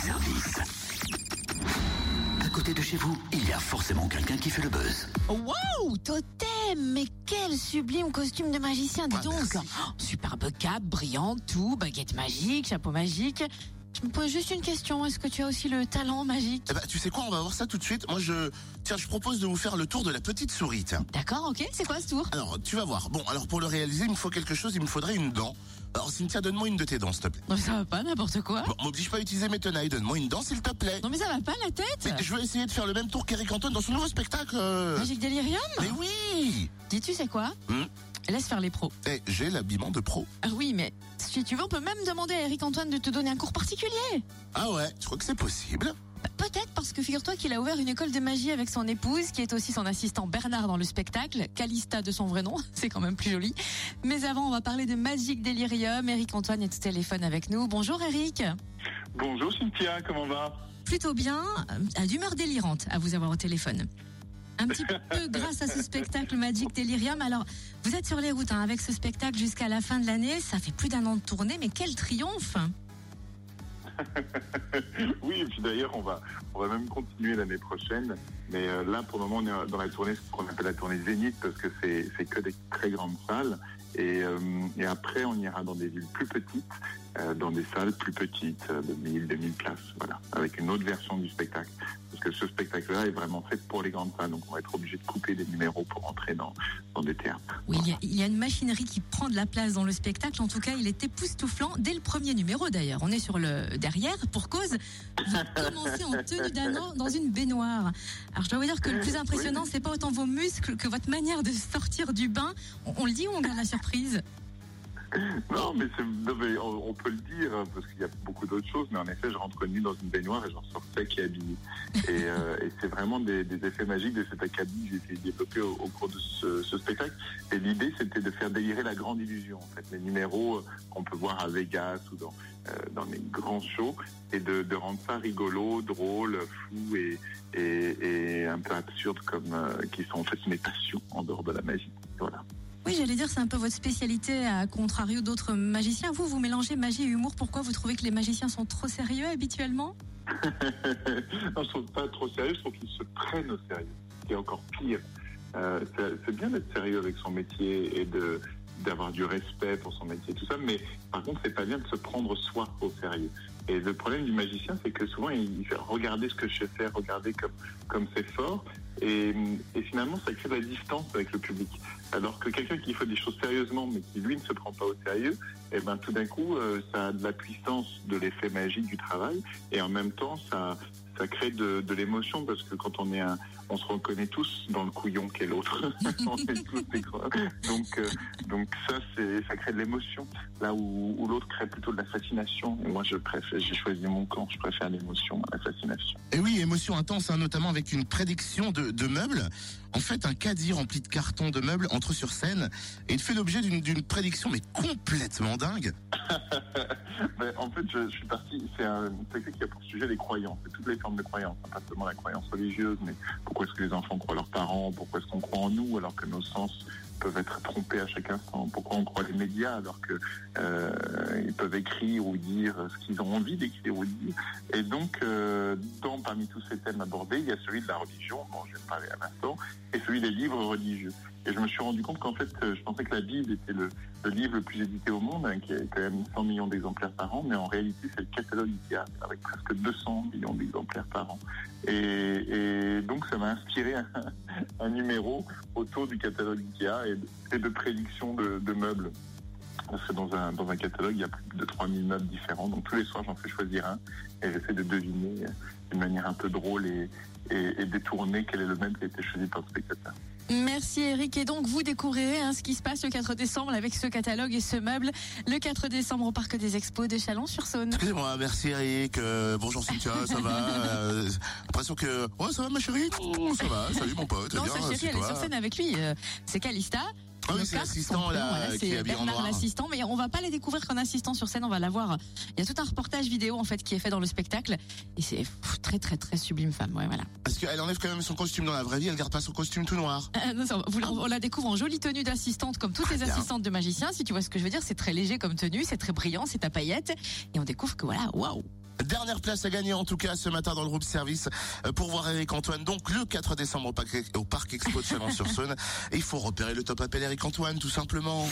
service. À côté de chez vous, il y a forcément quelqu'un qui fait le buzz. Waouh, totem Mais quel sublime costume de magicien, dis donc. Oh, Superbe cape, brillante, tout, baguette magique, chapeau magique. Je me pose juste une question, est-ce que tu as aussi le talent magique Eh ben, tu sais quoi, on va voir ça tout de suite. Moi, je, tiens, je propose de vous faire le tour de la petite souris, tiens. D'accord, ok, c'est quoi ce tour Alors, tu vas voir. Bon, alors pour le réaliser, il me faut quelque chose, il me faudrait une dent. Alors, Cynthia, donne-moi une de tes dents, s'il te plaît. Non mais ça va pas, n'importe quoi. Bon, m'oblige pas à utiliser mes tenailles, donne-moi une dent, s'il te plaît. Non mais ça va pas la tête Mais je vais essayer de faire le même tour qu'Eric Antoine dans son nouveau spectacle. Magique Delirium Mais oui Dis-tu c'est quoi Hmm. Laisse faire les pros. Eh, j'ai l'habillement de pro. Ah oui, mais si tu veux, on peut même demander à Eric Antoine de te donner un cours particulier. Ah ouais, je crois que c'est possible. Bah, Peut-être parce que figure-toi qu'il a ouvert une école de magie avec son épouse, qui est aussi son assistant Bernard dans le spectacle, Calista de son vrai nom, c'est quand même plus joli. Mais avant, on va parler de Magic Delirium. Eric Antoine est au téléphone avec nous. Bonjour Eric. Bonjour Cynthia, comment va? Plutôt bien, euh, d'humeur délirante à vous avoir au téléphone. Un petit peu grâce à ce spectacle Magic Delirium. Alors, vous êtes sur les routes hein, avec ce spectacle jusqu'à la fin de l'année. Ça fait plus d'un an de tournée, mais quel triomphe Oui, et puis d'ailleurs, on va, on va même continuer l'année prochaine. Mais euh, là, pour le moment, on est dans la tournée, ce qu'on appelle la tournée Zénith, parce que c'est que des très grandes salles. Et, euh, et après, on ira dans des villes plus petites, dans des salles plus petites, euh, de 1000, 2000 places, voilà, avec une autre version du spectacle. Parce que ce spectacle-là est vraiment fait pour les grandes salles, donc on va être obligé de couper des numéros pour entrer dans, dans des théâtres. Oui, il y, a, il y a une machinerie qui prend de la place dans le spectacle. En tout cas, il est époustouflant dès le premier numéro d'ailleurs. On est sur le derrière pour cause. Vous commencez en tenue d'un an dans une baignoire. Alors je dois vous dire que le plus impressionnant, c'est pas autant vos muscles que votre manière de sortir du bain. On, on le dit ou on garde la surprise? Non, mais, c'est- non, mais on, on peut le dire hein, parce qu'il y a beaucoup d'autres choses. Mais en effet, je rentre nu dans une baignoire et j'en sors sec et habillé. Et, euh, et c'est vraiment des, des effets magiques de cet acabit que j'ai essayé de développer au, au cours de ce, ce spectacle. Et l'idée, c'était de faire délirer la grande illusion. En fait, les numéros euh, qu'on peut voir à Vegas ou dans euh, dans les grands shows, et de, de rendre ça rigolo, drôle, fou et et, et un peu absurde comme euh, qui sont en fait mes passions en dehors de la magie. Voilà. Oui, j'allais dire, c'est un peu votre spécialité, à contrario d'autres magiciens. Vous, vous mélangez magie et humour. Pourquoi vous trouvez que les magiciens sont trop sérieux habituellement? Non, je trouve pas trop sérieux, je trouve qu'ils se prennent au sérieux. C'est encore pire. Euh, c'est bien d'être sérieux avec son métier et d'avoir du respect pour son métier, tout ça, mais par contre, c'est pas bien de se prendre soi au sérieux. Et le problème du magicien, c'est que souvent, il fait regarder ce que je sais faire, regarder comme c'est fort, et finalement, ça crée de la distance avec le public. Alors que quelqu'un qui fait des choses sérieusement, mais qui lui ne se prend pas au sérieux, et ben tout d'un coup, euh, ça a de la puissance de l'effet magique du travail, et en même temps, ça ça crée de, de l'émotion parce que quand on est un, on se reconnaît tous dans le couillon qu'est l'autre. on est tous des gros. Donc, euh, donc ça, c'est, ça crée de l'émotion. Là où, où l'autre crée plutôt de la fascination. Et moi, je préfère, j'ai choisi mon camp. Je préfère l'émotion à la fascination. Et oui, émotion intense, hein, notamment avec une prédiction de, de meubles. En fait, un caddie rempli de cartons de meubles entre sur scène et il fait l'objet d'une d'une prédiction mais complètement dingue. En fait, je, je suis parti. C'est un spectacle qui a pour sujet les croyances. C'est toutes les formes de croyances, pas seulement la croyance religieuse, mais pourquoi est-ce que les enfants croient leurs parents Pourquoi est-ce qu'on croit en nous alors que nos sens peuvent être trompés à chaque instant Pourquoi on croit les médias alors que euh, ils peuvent écrire ou dire ce qu'ils ont envie d'écrire ou de dire? Et donc, euh, dans parmi tous ces thèmes abordés, il y a celui de la religion, dont je vais parler à l'instant, et celui des livres religieux. Et je me suis rendu compte qu'en fait, euh, je pensais que la Bible était le, livre le plus édité au monde, hein, qui a quand même 100 millions d'exemplaires par an, mais en réalité, c'est le catalogue Ikea, avec presque 200 millions d'exemplaires par an. Et, donc, ça m'a inspiré un, numéro autour du catalogue Ikea de, et de de, de meubles. Parce que dans un, dans un catalogue, il y a plus de 3000 meubles différents. Donc tous les soirs, j'en fais choisir un et j'essaie de deviner euh, d'une manière un peu drôle et, et, et détournée quel est le meuble qui a été choisi par le spectateur. Merci Eric. Et donc vous découvrirez hein, ce qui se passe le 4 décembre avec ce catalogue et ce meuble le 4 décembre au Parc des Expos de Chalon-sur-Saône. Excusez-moi, merci Eric. Euh, bonjour Cynthia, ça va euh, L'impression que ouais, ça va ma chérie? Oh, Ça va, salut mon pote. Non, bien, sa chérie, elle est sur scène avec lui. Euh, C'est Calista. Ah oui, c'est l'assistant, là, qui est en Bernard l'assistant, mais on va pas les découvrir qu'en assistant sur scène, on va la voir. Il y a tout un reportage vidéo en fait qui est fait dans le spectacle et c'est très très très sublime femme. Ouais, voilà. Parce qu'elle enlève quand même son costume dans la vraie vie, elle garde pas son costume tout noir. Euh, non, ça, vous- on la découvre en jolie tenue d'assistante comme toutes les Très bien. assistantes de magiciens. Si tu vois ce que je veux dire, c'est très léger comme tenue, c'est très brillant, c'est à paillettes et on découvre que voilà, waouh. Dernière place à gagner en tout cas ce matin dans le groupe service euh, pour voir Eric Antoine. Donc le 4 décembre au Parc, au parc Expo de Chalon-sur-Saône. Il faut repérer le top appel Eric Antoine tout simplement.